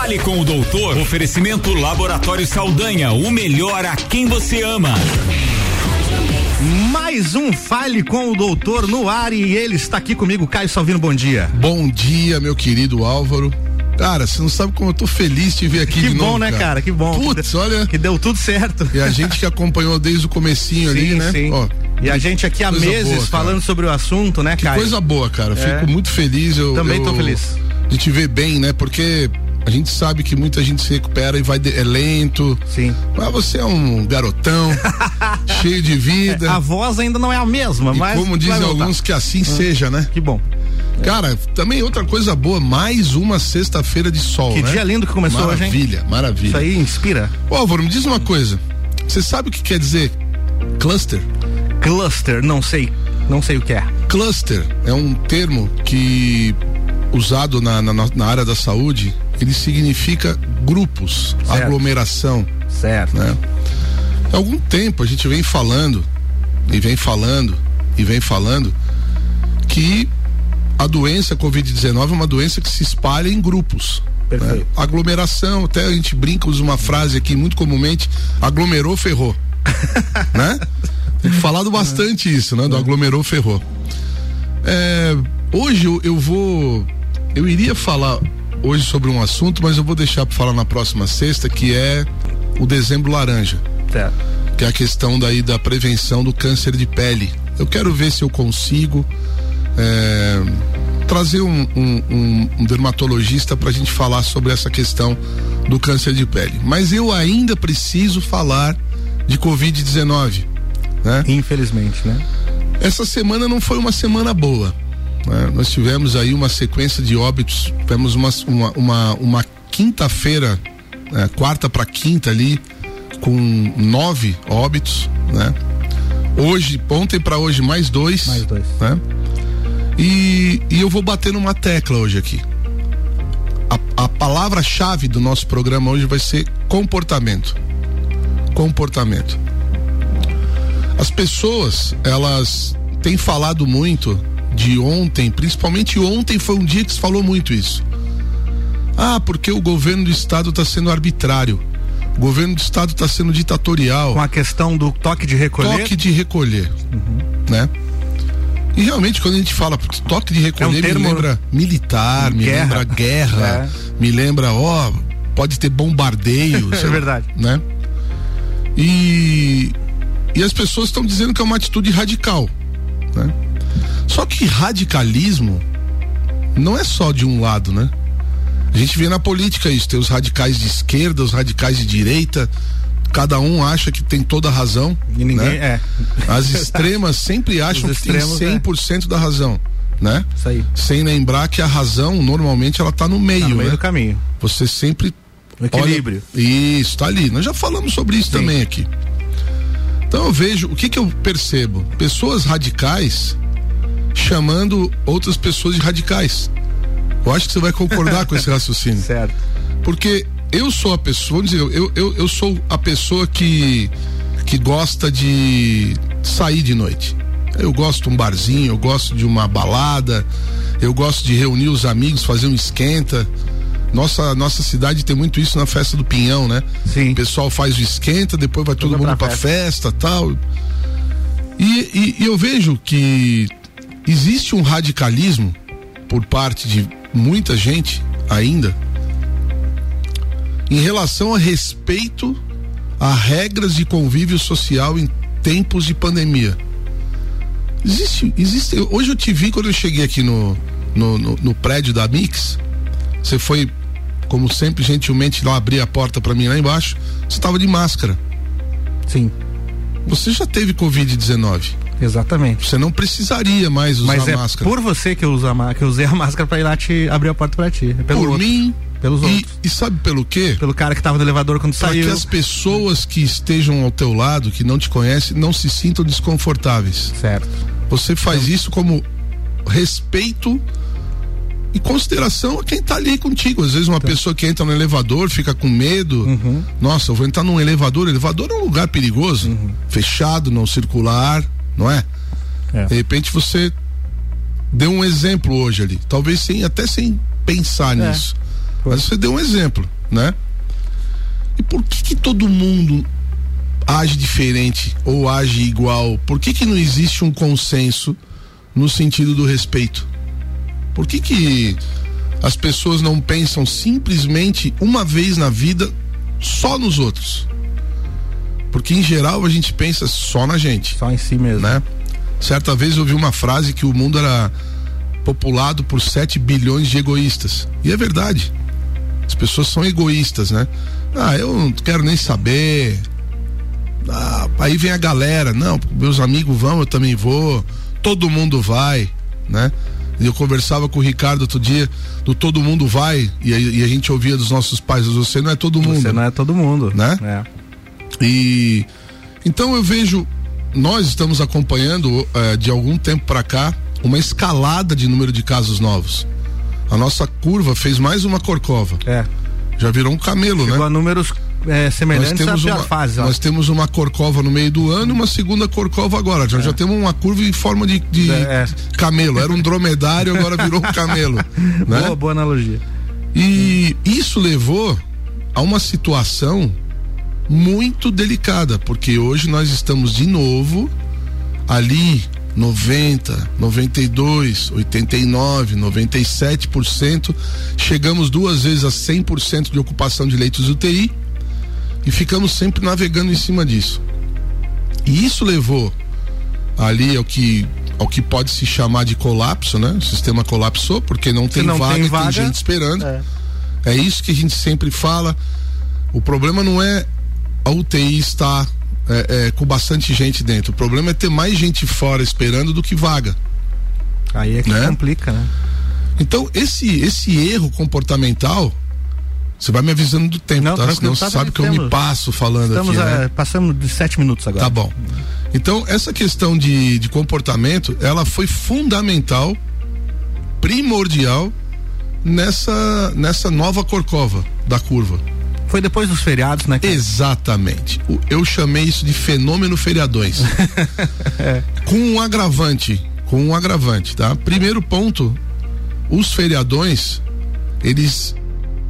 Fale com o doutor. Oferecimento Laboratório Saldanha, o melhor a quem você ama. Mais um Fale com o Doutor no ar e ele está aqui comigo, Caio Salvino, bom dia. Bom dia, meu querido Álvaro. Cara, você não sabe como eu tô feliz de ver aqui que de bom, novo. né, cara? Que bom. Putz, que olha. Que deu tudo certo. E a gente que acompanhou desde o comecinho sim, ali, né? Sim. Ó, e a gente aqui há meses boa, falando sobre o assunto, né, que Caio? Coisa boa, cara. É. Fico muito feliz. Eu, Também eu, tô feliz. De te ver bem, né? Porque a gente sabe que muita gente se recupera e vai de, é lento. Sim. Mas você é um garotão, cheio de vida. É, a voz ainda não é a mesma, e mas. Como dizem alguns, que assim ah, seja, né? Que bom. Cara, também outra coisa boa, mais uma sexta-feira de sol. Que né? dia lindo que começou maravilha, hoje? Maravilha, maravilha. Isso aí inspira. Ô, Álvaro, me diz uma coisa. Você sabe o que quer dizer cluster? Cluster, não sei. Não sei o que é. Cluster é um termo que usado na, na, na área da saúde, ele significa grupos, certo. aglomeração. Certo. Né? Há algum tempo a gente vem falando, e vem falando, e vem falando, que a doença Covid-19 é uma doença que se espalha em grupos. Perfeito. Né? Aglomeração, até a gente brinca, usa uma frase aqui muito comumente, aglomerou, ferrou. né? Tem falado bastante isso, né? Do aglomerou, ferrou. É, hoje eu, eu vou. Eu iria falar hoje sobre um assunto, mas eu vou deixar para falar na próxima sexta, que é o dezembro laranja. Certo. Que é a questão daí da prevenção do câncer de pele. Eu quero ver se eu consigo é, trazer um, um, um, um dermatologista para a gente falar sobre essa questão do câncer de pele. Mas eu ainda preciso falar de Covid-19. Né? Infelizmente, né? Essa semana não foi uma semana boa. Né? Nós tivemos aí uma sequência de óbitos, tivemos uma, uma, uma, uma quinta-feira, né? quarta para quinta ali, com nove óbitos, né? Hoje, ontem para hoje, mais dois. Mais dois. Né? E, e eu vou bater numa tecla hoje aqui. A, a palavra-chave do nosso programa hoje vai ser comportamento. Comportamento. As pessoas, elas têm falado muito de ontem, principalmente ontem foi um dia que se falou muito isso. Ah, porque o governo do estado está sendo arbitrário. O governo do estado está sendo ditatorial. Com a questão do toque de recolher. Toque de recolher, uhum. né? E realmente quando a gente fala toque de recolher, é um termo... me lembra militar, me guerra. lembra guerra, é. me lembra, ó, pode ter bombardeio. é verdade. Né? E e as pessoas estão dizendo que é uma atitude radical. Né? Só que radicalismo não é só de um lado, né? A gente vê na política isso, tem os radicais de esquerda, os radicais de direita, cada um acha que tem toda a razão. E ninguém né? é. As extremas sempre acham que tem 100% é. da razão, né? Isso aí. Sem lembrar que a razão normalmente ela tá no meio, tá no meio né? do caminho. Você sempre o equilíbrio. Olha, isso, tá ali. Nós já falamos sobre isso Sim. também aqui. Então eu vejo, o que que eu percebo? Pessoas radicais chamando outras pessoas de radicais. Eu acho que você vai concordar com esse raciocínio. Certo. Porque eu sou a pessoa, vamos dizer, eu, eu, eu sou a pessoa que, que gosta de sair de noite. Eu gosto de um barzinho, eu gosto de uma balada, eu gosto de reunir os amigos, fazer um esquenta. Nossa, nossa cidade tem muito isso na festa do Pinhão, né? Sim. O pessoal faz o esquenta, depois vai todo, todo mundo pra, pra festa. festa tal. E, e, e eu vejo que existe um radicalismo por parte de muita gente ainda em relação a respeito a regras de convívio social em tempos de pandemia. Existe, existe. Hoje eu te vi quando eu cheguei aqui no, no, no, no prédio da Mix. Você foi, como sempre, gentilmente lá abrir a porta para mim lá embaixo. Você estava de máscara. Sim. Você já teve Covid-19. Exatamente. Você não precisaria mais usar Mas é máscara. Por você que eu, uso a, que eu usei a máscara para ir lá te abrir a porta para ti. É por outro. mim. Pelos e, outros. E sabe pelo quê? Pelo cara que tava no elevador quando pra saiu. Para que as pessoas que estejam ao teu lado, que não te conhecem, não se sintam desconfortáveis. Certo. Você faz então, isso como respeito e consideração a quem tá ali contigo. Às vezes uma então. pessoa que entra no elevador fica com medo. Uhum. Nossa, eu vou entrar num elevador. Elevador é um lugar perigoso, uhum. fechado, não circular, não é? é? De repente você deu um exemplo hoje ali, talvez sem até sem pensar é. nisso. Mas você deu um exemplo, né? E por que, que todo mundo age diferente ou age igual? Por que, que não existe um consenso no sentido do respeito? Por que, que as pessoas não pensam simplesmente uma vez na vida só nos outros? Porque em geral a gente pensa só na gente. Só em si mesmo. Né? Certa vez eu ouvi uma frase que o mundo era populado por 7 bilhões de egoístas. E é verdade. As pessoas são egoístas, né? Ah, eu não quero nem saber. Ah, aí vem a galera, não, meus amigos vão, eu também vou. Todo mundo vai, né? Eu conversava com o Ricardo outro dia, do todo mundo vai, e a, e a gente ouvia dos nossos pais, você não é todo mundo. Você não é todo mundo. Né? É. E então eu vejo, nós estamos acompanhando eh, de algum tempo para cá uma escalada de número de casos novos. A nossa curva fez mais uma corcova. É. Já virou um camelo, Chegou né? a números é, semelhantes nós temos uma, fase. Nós temos uma corcova no meio do ano e uma segunda corcova agora. Já, é. já temos uma curva em forma de, de é. camelo. Era um dromedário, agora virou um camelo. né? Boa, boa analogia. E isso levou a uma situação muito delicada, porque hoje nós estamos de novo ali 90, 92, 89, 97%, chegamos duas vezes a 100% de ocupação de leitos UTI e ficamos sempre navegando em cima disso. E isso levou ali ao que ao que pode se chamar de colapso, né? O sistema colapsou porque não tem não vaga, tem, vaga, tem gente esperando. É. é isso que a gente sempre fala. O problema não é a UTI estar é, é, com bastante gente dentro. O problema é ter mais gente fora esperando do que vaga. Aí é que né? complica, né? Então, esse, esse erro comportamental, você vai me avisando do tempo, Não, tá? Senão você tá sabe que eu me passo falando Estamos aqui. Né? A, passamos de sete minutos agora. Tá bom. Então, essa questão de, de comportamento, ela foi fundamental, primordial nessa, nessa nova corcova da curva. Foi depois dos feriados, né? Cara? Exatamente. Eu chamei isso de fenômeno feriadões. é. Com um agravante, com um agravante, tá? Primeiro ponto, os feriadões, eles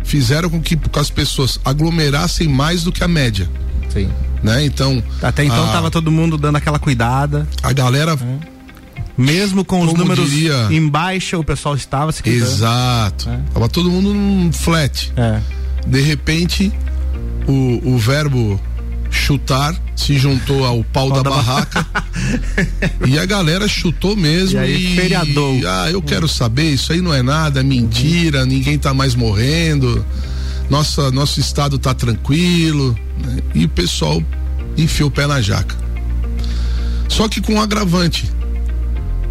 fizeram com que as pessoas aglomerassem mais do que a média. Sim. Né? Então. Até então a, tava todo mundo dando aquela cuidada. A galera. É. Mesmo com os números diria, em baixa, o pessoal estava se cuidando. Exato. É. Tava todo mundo num flat. É de repente o, o verbo chutar se juntou ao pau da, da, barraca. e a galera chutou mesmo e, aí, e feriadou. ah eu quero saber isso aí não é nada é mentira ninguém tá mais morrendo nossa nosso estado tá tranquilo né? e o pessoal enfiou o pé na jaca. Só que com um agravante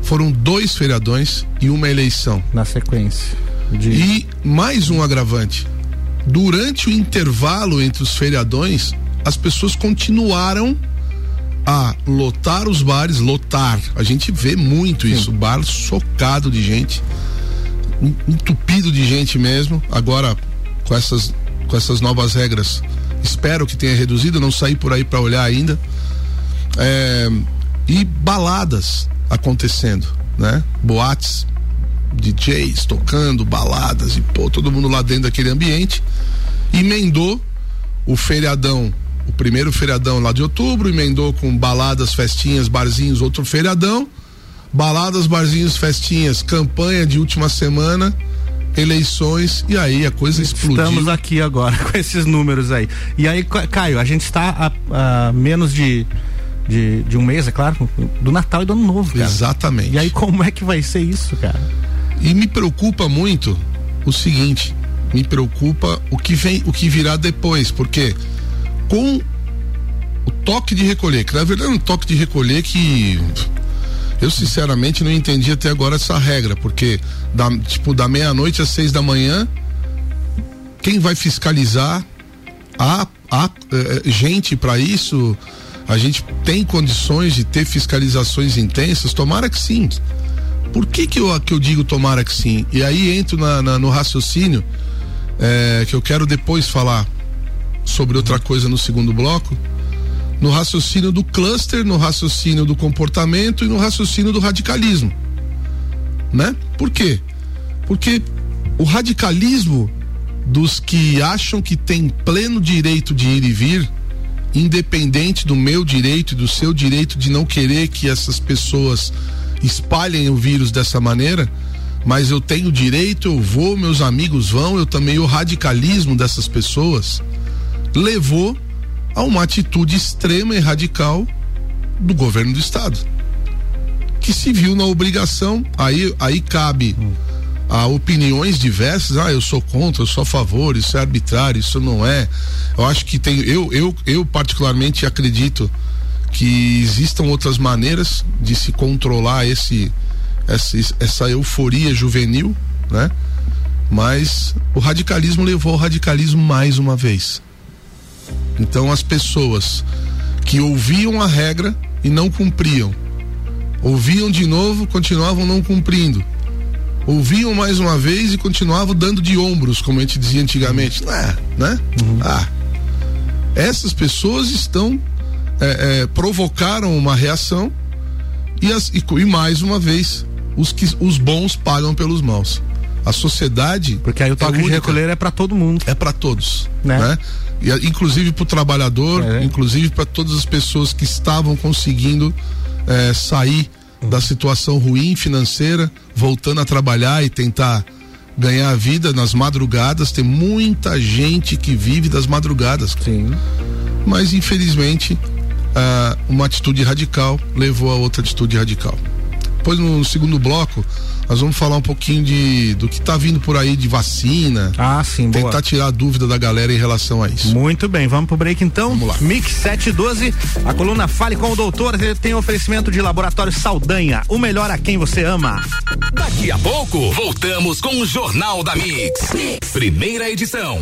foram dois feriadões e uma eleição. Na sequência de... e mais um agravante durante o intervalo entre os feriadões, as pessoas continuaram a lotar os bares, lotar. A gente vê muito Sim. isso, bar socado de gente, entupido de gente mesmo. Agora com essas com essas novas regras, espero que tenha reduzido, não saí por aí para olhar ainda. É, e baladas acontecendo, né? Boates DJs tocando, baladas e pô, todo mundo lá dentro daquele ambiente. Emendou o feriadão, o primeiro feriadão lá de outubro, emendou com baladas, festinhas, barzinhos, outro feriadão. Baladas, barzinhos, festinhas, campanha de última semana, eleições e aí a coisa explodiu. Estamos aqui agora com esses números aí. E aí, Caio, a gente está a, a menos de de, de um mês, é claro, do Natal e do Ano Novo, cara. Exatamente. E aí como é que vai ser isso, cara? E me preocupa muito o seguinte, me preocupa o que vem, o que virá depois, porque com o toque de recolher, que na verdade é um toque de recolher que eu sinceramente não entendi até agora essa regra, porque da, tipo da meia-noite às seis da manhã, quem vai fiscalizar? Há, há eh, gente para isso? A gente tem condições de ter fiscalizações intensas? Tomara que sim. Por que que eu, que eu digo tomara que sim? E aí entro na, na, no raciocínio é, que eu quero depois falar sobre outra coisa no segundo bloco. No raciocínio do cluster, no raciocínio do comportamento e no raciocínio do radicalismo. Né? Por quê? Porque o radicalismo dos que acham que tem pleno direito de ir e vir, independente do meu direito e do seu direito de não querer que essas pessoas espalhem o vírus dessa maneira, mas eu tenho direito, eu vou, meus amigos vão, eu também o radicalismo dessas pessoas levou a uma atitude extrema e radical do governo do estado, que se viu na obrigação, aí aí cabe a opiniões diversas, ah, eu sou contra, eu sou a favor, isso é arbitrário, isso não é. Eu acho que tem, eu eu eu particularmente acredito que existam outras maneiras de se controlar esse essa, essa euforia juvenil, né? Mas o radicalismo levou ao radicalismo mais uma vez. Então as pessoas que ouviam a regra e não cumpriam, ouviam de novo, continuavam não cumprindo. Ouviam mais uma vez e continuavam dando de ombros, como a gente dizia antigamente. É, né? Uhum. Ah. Essas pessoas estão é, é, provocaram uma reação e, as, e, e mais uma vez os que os bons pagam pelos maus. A sociedade. Porque aí o toque é de recolher é para todo mundo. É para todos. Né? né? E, inclusive para o trabalhador, é. inclusive para todas as pessoas que estavam conseguindo é, sair uhum. da situação ruim financeira, voltando a trabalhar e tentar ganhar a vida nas madrugadas. Tem muita gente que vive das madrugadas. Sim. Mas infelizmente, uh, uma atitude radical levou a outra atitude radical. Depois no segundo bloco, nós vamos falar um pouquinho de do que está vindo por aí de vacina. Ah, sim, Tentar boa. tirar a dúvida da galera em relação a isso. Muito bem, vamos pro break então. Vamos lá. Mix 712, a coluna Fale com o Doutor, ele tem oferecimento de Laboratório Saldanha, o melhor a quem você ama. Daqui a pouco, voltamos com o Jornal da mix. mix. Primeira edição.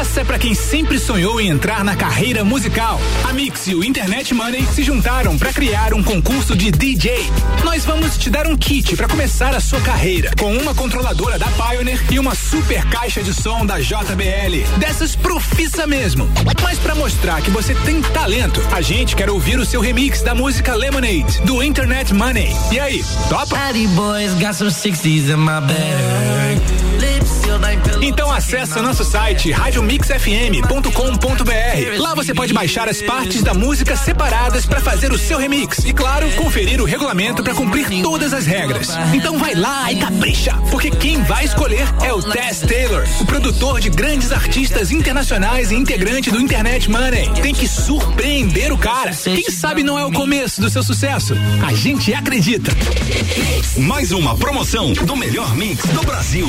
Essa é para quem sempre sonhou em entrar na carreira musical. A Mix e o Internet Money se juntaram para criar um concurso de DJ. Nós vamos te dar um kit para começar a sua carreira, com uma controladora da Pioneer e uma super caixa de som da JBL. Dessas profissa mesmo. Mas para mostrar que você tem talento, a gente quer ouvir o seu remix da música Lemonade, do Internet Money. E aí, topa? Então acessa nosso site radiomixfm.com.br. Lá você pode baixar as partes da música separadas para fazer o seu remix e claro, conferir o regulamento para cumprir todas as regras. Então vai lá e capricha, porque quem vai escolher é o Tess Taylor, o produtor de grandes artistas internacionais e integrante do Internet Money. Tem que surpreender o cara. Quem sabe não é o começo do seu sucesso? A gente acredita. Mais uma promoção do melhor mix do Brasil.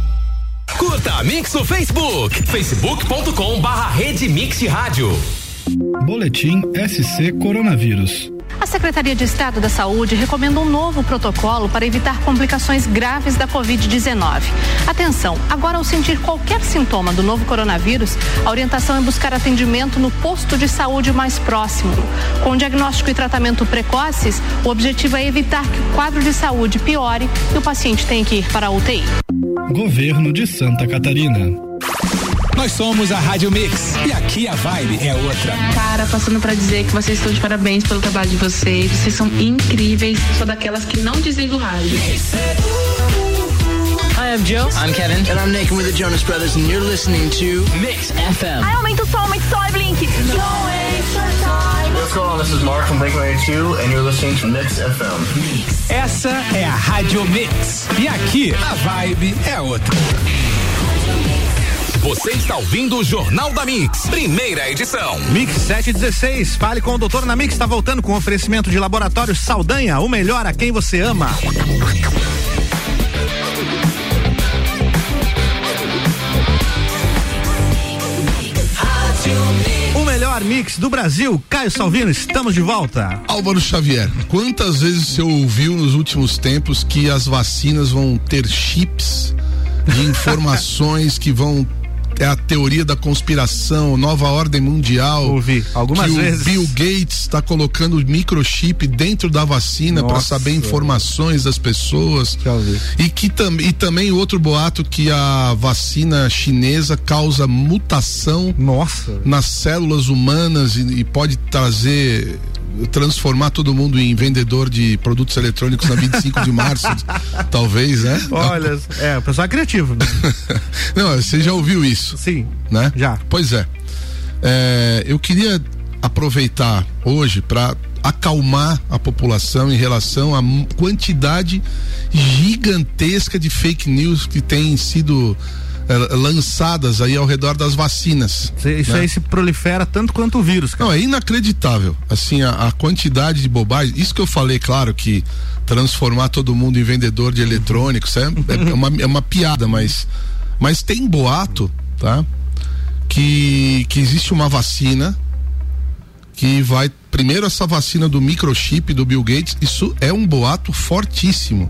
Curta a Mix no Facebook, facebook.com barra Rede Mix Rádio. Boletim SC Coronavírus. A Secretaria de Estado da Saúde recomenda um novo protocolo para evitar complicações graves da Covid-19. Atenção, agora ao sentir qualquer sintoma do novo coronavírus, a orientação é buscar atendimento no posto de saúde mais próximo. Com diagnóstico e tratamento precoces, o objetivo é evitar que o quadro de saúde piore e o paciente tenha que ir para a UTI. Governo de Santa Catarina. Nós somos a Rádio Mix e aqui a vibe é outra. Cara, passando para dizer que vocês estão de parabéns pelo trabalho de vocês. Vocês são incríveis. Sou daquelas que não desliga o rádio. Hi, I'm Joe. I'm Kevin. And I'm Nick. We're the Jonas Brothers, and you're listening to Mix FM. Ai, aumenta o som, aumenta o som, Blink. What's going on? This is Mark from Blink-182 and you're listening to Mix FM. Essa é a Rádio Mix. E aqui a vibe é outra. Você está ouvindo o Jornal da Mix, primeira edição. Mix 716, fale com o doutor na Mix, está voltando com oferecimento de laboratório Saldanha, o melhor a quem você ama. Melhor mix do Brasil, Caio Salvino, estamos de volta. Álvaro Xavier, quantas vezes você ouviu nos últimos tempos que as vacinas vão ter chips de informações que vão é a teoria da conspiração, nova ordem mundial. Ouvi algumas que vezes. O Bill Gates está colocando microchip dentro da vacina para saber informações das pessoas. E que tam, e também outro boato que a vacina chinesa causa mutação Nossa. nas células humanas e, e pode trazer transformar todo mundo em vendedor de produtos eletrônicos na 25 de março, talvez, né? Olha, é, o pessoal é criativo. Né? Não, você já ouviu isso, Sim, né? já. Pois é. É, eu queria aproveitar hoje para acalmar a população em relação à quantidade gigantesca de fake news que tem sido eh, lançadas aí ao redor das vacinas. Isso né? aí se prolifera tanto quanto o vírus, cara. Não, é inacreditável. Assim, a, a quantidade de bobagem. Isso que eu falei, claro, que transformar todo mundo em vendedor de eletrônicos é, é uma, é uma piada, mas, mas tem boato, tá? Que, que existe uma vacina que vai. Primeiro, essa vacina do microchip do Bill Gates, isso é um boato fortíssimo.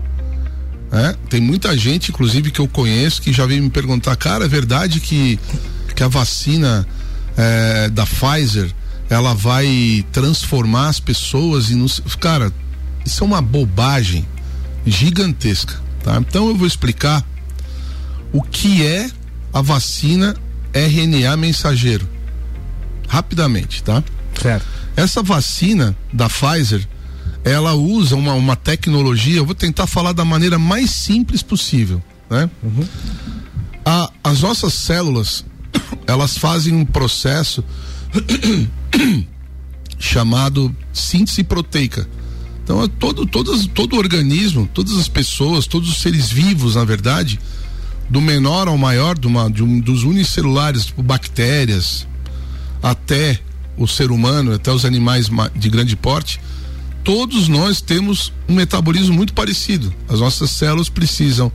Né? Tem muita gente, inclusive, que eu conheço, que já veio me perguntar, cara, é verdade que, que a vacina eh, da Pfizer ela vai transformar as pessoas e nos. Cara, isso é uma bobagem gigantesca. Tá? Então eu vou explicar o que é a vacina RNA mensageiro. Rapidamente, tá? Certo. Essa vacina da Pfizer, ela usa uma, uma tecnologia, eu vou tentar falar da maneira mais simples possível, né? A- as nossas células, elas fazem um processo chamado síntese proteica. Então, é todo, todas, todo organismo, todas as pessoas, todos os seres vivos, na verdade, do menor ao maior, de uma- de um- dos unicelulares, tipo bactérias, até o ser humano, até os animais ma- de grande porte, todos nós temos um metabolismo muito parecido. As nossas células precisam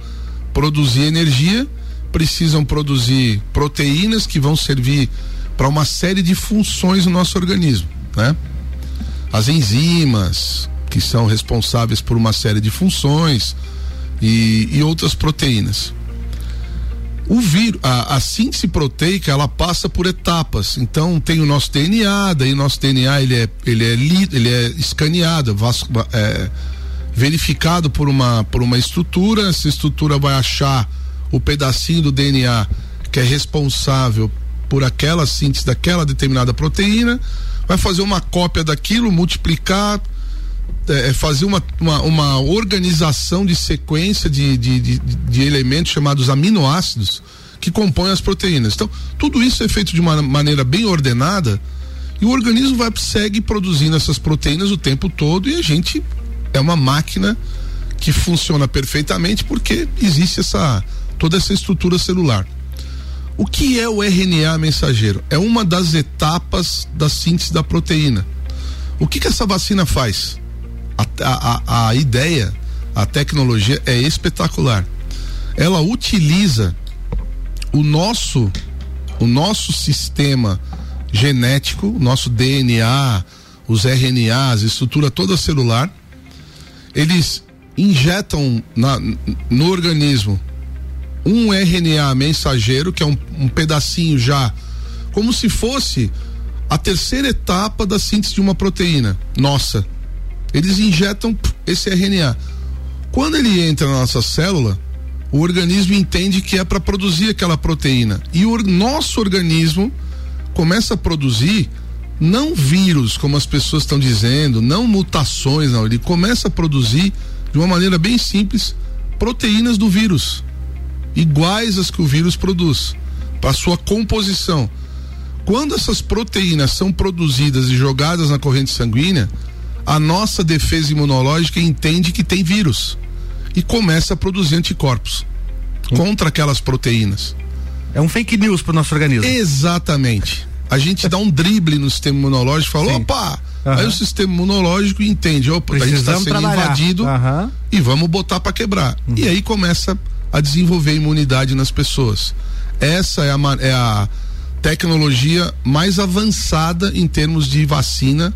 produzir energia, precisam produzir proteínas que vão servir para uma série de funções no nosso organismo, né? As enzimas, que são responsáveis por uma série de funções e, e outras proteínas. O vírus, a, a síntese proteica, ela passa por etapas. Então tem o nosso DNA, daí nosso DNA ele é ele é li, ele é escaneado, vasco- é, verificado por uma por uma estrutura. Essa estrutura vai achar o pedacinho do DNA que é responsável por aquela síntese daquela determinada proteína, vai fazer uma cópia daquilo, multiplicar, é, é fazer uma, uma, uma organização de sequência de, de, de, de elementos chamados aminoácidos que compõem as proteínas. Então, tudo isso é feito de uma maneira bem ordenada e o organismo vai segue produzindo essas proteínas o tempo todo e a gente é uma máquina que funciona perfeitamente porque existe essa toda essa estrutura celular. O que é o RNA mensageiro? É uma das etapas da síntese da proteína. O que, que essa vacina faz? A, a, ideia, a tecnologia é espetacular. Ela utiliza o nosso, o nosso sistema genético, nosso DNA, os RNAs, estrutura toda celular. Eles injetam na, no organismo um RNA mensageiro, que é um, um pedacinho já, como se fosse a terceira etapa da síntese de uma proteína. Nossa. Eles injetam esse RNA. Quando ele entra na nossa célula, o organismo entende que é para produzir aquela proteína. E o nosso organismo começa a produzir não vírus, como as pessoas estão dizendo, não mutações, não. Ele começa a produzir, de uma maneira bem simples, proteínas do vírus iguais às que o vírus produz, para sua composição. Quando essas proteínas são produzidas e jogadas na corrente sanguínea, a nossa defesa imunológica entende que tem vírus e começa a produzir anticorpos contra aquelas proteínas. É um fake news para o nosso organismo. Exatamente. A gente dá um drible no sistema imunológico e fala, Sim. opa! Aham. Aí o sistema imunológico entende, opa, a gente está Precisamos sendo trabalhar. invadido. Uhum. e vamos botar para quebrar. E aí começa a desenvolver imunidade nas pessoas. Essa é a, é a tecnologia mais avançada em termos de vacina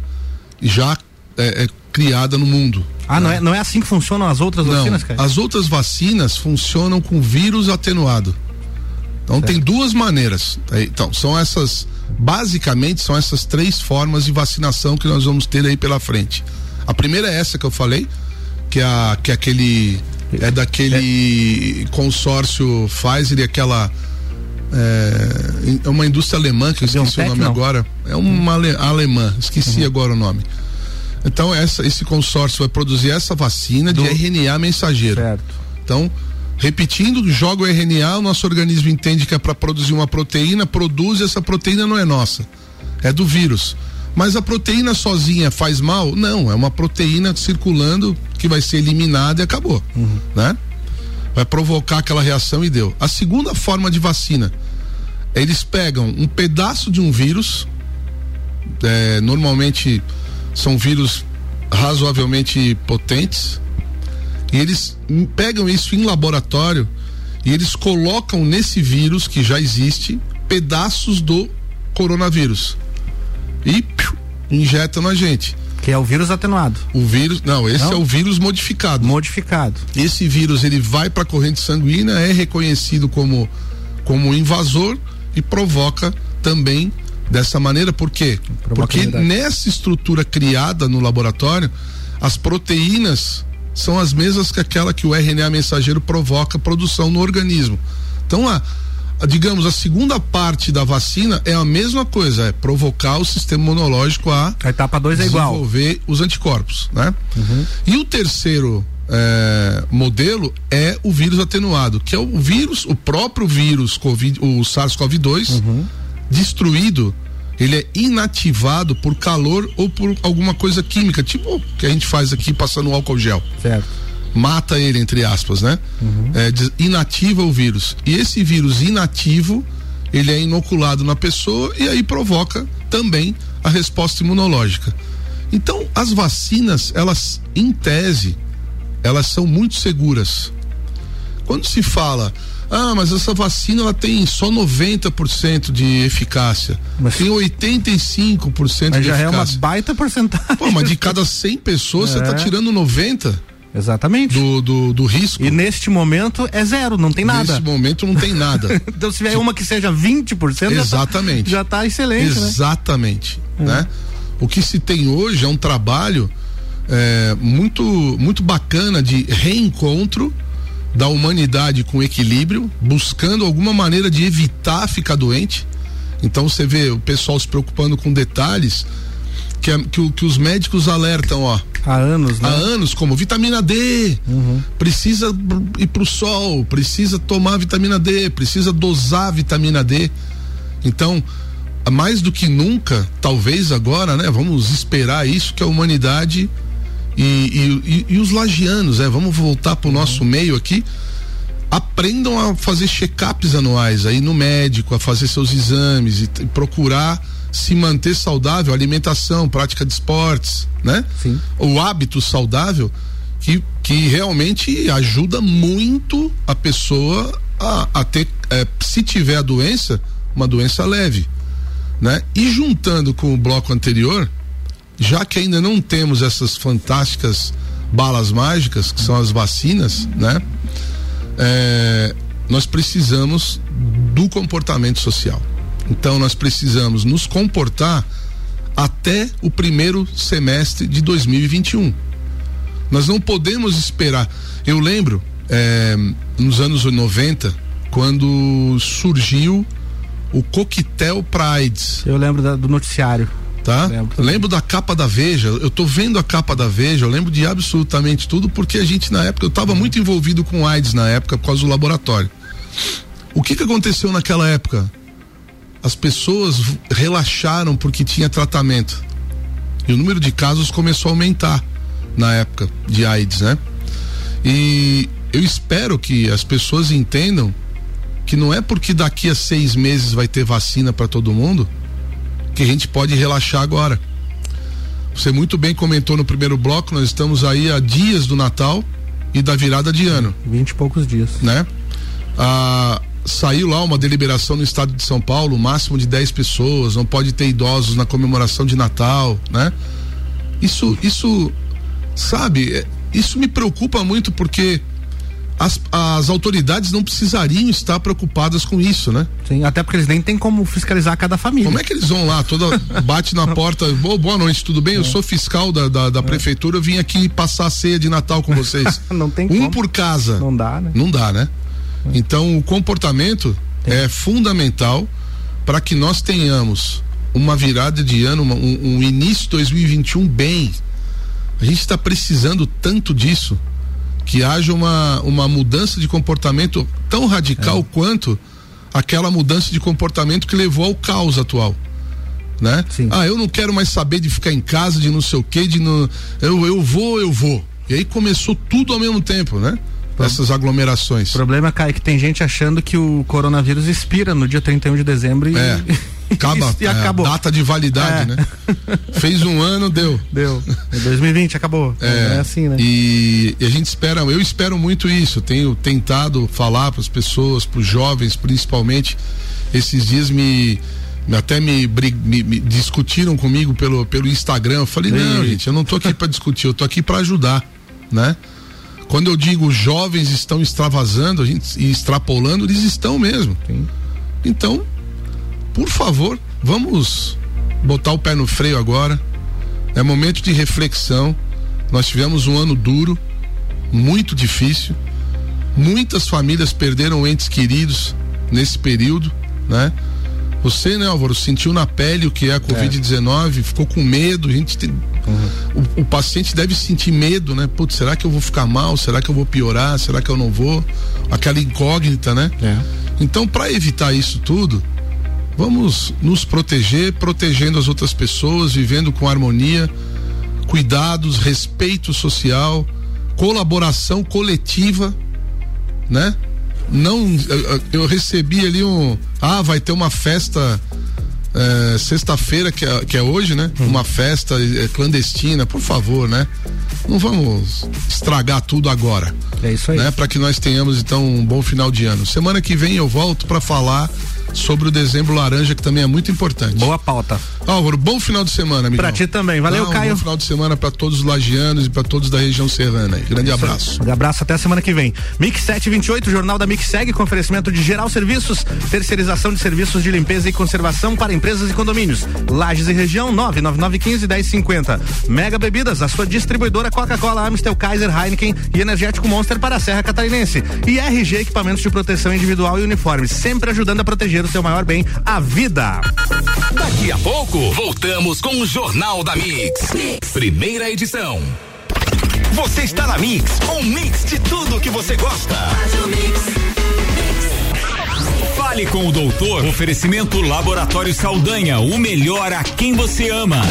já é, é, criada no mundo. Ah, não é, não é assim que funcionam as outras Não, vacinas, cara? as outras vacinas funcionam com vírus atenuado. Então tem duas maneiras. tá? Então, são essas, basicamente são essas três formas de vacinação que nós vamos ter aí pela frente. A primeira é essa que eu falei, que é, a, que é aquele é daquele consórcio Pfizer e aquela é, é uma indústria alemã que eu esqueci BioNTech, o nome não? agora. É uma ale- alemã, esqueci agora o nome. Então essa, esse consórcio vai produzir essa vacina de RNA mensageiro. Certo. Então, repetindo, joga o RNA, o nosso organismo entende que é para produzir uma proteína, produz e essa proteína não é nossa, é do vírus. Mas a proteína sozinha faz mal? Não, é uma proteína circulando que vai ser eliminada e acabou, né? Vai provocar aquela reação e deu. A segunda forma de vacina, eles pegam um pedaço de um vírus, é, normalmente são vírus razoavelmente potentes, e eles pegam isso em laboratório e eles colocam nesse vírus que já existe pedaços do coronavírus e piu, injetam na gente. Que é o vírus atenuado. O vírus, não, esse Não? é o vírus modificado. Modificado. Esse vírus ele vai para a corrente sanguínea, é reconhecido como como invasor e provoca também dessa maneira. Por quê? Porque nessa estrutura criada no laboratório, as proteínas são as mesmas que aquela que o RNA mensageiro provoca produção no organismo. Então, a, a, digamos, a segunda parte da vacina é a mesma coisa, é provocar o sistema imunológico a A etapa 2 é igual. Uhum. desenvolver os anticorpos, né? E o terceiro é, modelo é o vírus atenuado, que é o vírus, o próprio vírus COVID, o SARS-CoV-2 Uhum. Destruído, ele é inativado por calor ou por alguma coisa química, tipo o que a gente faz aqui passando álcool gel Certo. mata ele, entre aspas, né? É, des- inativa o vírus. E esse vírus inativo, ele é inoculado na pessoa e aí provoca também a resposta imunológica. Então, as vacinas, elas, em tese, elas são muito seguras. Quando se fala, ah, mas essa vacina ela tem só 90% de eficácia, Mas- tem 85% Mas de já é uma baita porcentagem. Pô, mas de cada 100 pessoas, você É. tá tirando 90 Exatamente. do, do, do risco. E neste momento é zero, não tem nada. Nesse momento não tem nada. Então, se tiver uma que seja 20%, já tá- Exatamente. já tá excelente, né? Exatamente. Né? O que se tem hoje é um trabalho é, muito, muito bacana de reencontro da humanidade com equilíbrio, buscando alguma maneira de evitar ficar doente. Então você vê o pessoal se preocupando com detalhes que, que, que os médicos alertam, ó. Há anos, né? há anos, como vitamina D, precisa ir pro sol, precisa tomar vitamina D, precisa dosar vitamina D. Então, mais do que nunca, talvez agora, né? Vamos esperar isso que a humanidade e, e, e- e os lagianos, né? Vamos voltar pro nosso meio aqui. Aprendam a fazer check-ups anuais aí no médico, a fazer seus exames e, t- procurar se manter saudável, alimentação, prática de esportes, né? Sim. O hábito saudável que, que realmente ajuda muito a pessoa a, a ter, eh, se tiver a doença, uma doença leve, né? E juntando com o bloco anterior, já que ainda não temos essas fantásticas balas mágicas, que são as vacinas, né? É, nós precisamos do comportamento social. Então nós precisamos nos comportar até o primeiro semestre de 2021. Nós não podemos esperar. Eu lembro, é, nos anos 90, quando surgiu o coquetel para AIDS Eu lembro da- do noticiário. Tá? Lembro. Lembro da capa da Veja, eu tô vendo a capa da Veja, eu lembro de absolutamente tudo, porque a gente na época, eu estava muito envolvido com AIDS na época por causa do laboratório. O que que aconteceu naquela época? as pessoas relaxaram porque tinha tratamento. E o número de casos começou a aumentar na época de AIDS, né? E eu espero que as pessoas entendam que não é porque daqui a seis meses vai ter vacina para todo mundo que a gente pode relaxar agora. Você muito bem comentou no primeiro bloco, nós estamos aí a dias do Natal e da virada de ano. Vinte e poucos dias. Né? Ah, saiu lá uma deliberação no estado de São Paulo, máximo de 10 pessoas, não pode ter idosos na comemoração de Natal, né? Isso, isso, sabe, é, isso me preocupa muito porque as, as autoridades não precisariam estar preocupadas com isso, né? Sim, até porque eles nem têm como fiscalizar cada família. Como é que eles vão lá, toda bate na porta, oh, boa noite, tudo bem? É. Eu sou fiscal da, da, da é. prefeitura, eu vim aqui passar a ceia de Natal com vocês. não tem Um como. por casa. Não dá, né? Não dá, né? É. Então o comportamento tem. é fundamental para que nós tenhamos uma virada de ano, um, um início de 2021 bem. A gente está precisando tanto disso que haja uma, uma mudança de comportamento tão radical é. quanto aquela mudança de comportamento que levou ao caos atual. Né? Sim. Ah, eu não quero mais saber de ficar em casa, de não sei o que, de não. Eu, eu vou, eu vou. E aí começou tudo ao mesmo tempo, né? Essas aglomerações. O problema, Kai, é que tem gente achando que o coronavírus expira no dia 31 de dezembro e. É. Acaba, e, acabou. data de validade, é. né? Fez um ano, deu. Deu. 2020 acabou. É, é assim, né? E, e, a gente espera, eu espero muito isso. Tenho tentado falar para as pessoas, para os jovens, principalmente. Esses dias me até me, me, me, discutiram comigo pelo, pelo Instagram. Eu falei, não, gente, eu não tô aqui para discutir, eu tô aqui para ajudar, né? Quando eu digo jovens estão extravasando a gente, e extrapolando, eles estão mesmo. Sim. Então, por favor, vamos botar o pé no freio agora. É momento de reflexão. Nós tivemos um ano duro, muito difícil. Muitas famílias perderam entes queridos nesse período, né? Você, né, Álvaro, sentiu na pele o que é a Covid-19, é. ficou com medo, a gente tem, uhum. o, o, paciente deve sentir medo, né? Putz, será que eu vou ficar mal? Será que eu vou piorar? Será que eu não vou? Aquela incógnita, né? É. Então, para evitar isso tudo, Vamos nos proteger, protegendo as outras pessoas, vivendo com harmonia, cuidados, respeito social, colaboração coletiva, né? Não, eu, eu recebi ali um, ah, vai ter uma festa é, sexta-feira que, é, que é hoje, né? Hum. Uma festa clandestina, por favor, né? Não vamos estragar tudo agora. É isso aí. Né? Para que nós tenhamos então um bom final de ano. Semana que vem eu volto para falar sobre o dezembro laranja, que também é muito importante. Boa pauta. Álvaro, bom final de semana, amigo. Pra ti também. Valeu, um Caio. Bom final de semana para todos os lagianos e para todos da região serrana. Grande abraço. Um abraço até a semana que vem. Mix 728, Jornal da Mix segue com oferecimento de geral serviços, terceirização de serviços de limpeza e conservação para empresas e condomínios. Lages e região 99915 1050. Mega Bebidas, a sua distribuidora Coca-Cola, Amstel, Kaiser, Heineken e Energético Monster para a Serra Catarinense. E RG Equipamentos de Proteção Individual e Uniformes, sempre ajudando a proteger o seu maior bem, a vida. Daqui a pouco, voltamos com o Jornal da mix. mix. Primeira edição. Você está na Mix, um mix de tudo que você gosta. Fale com o doutor. Oferecimento Laboratório Saldanha, o melhor a quem você ama.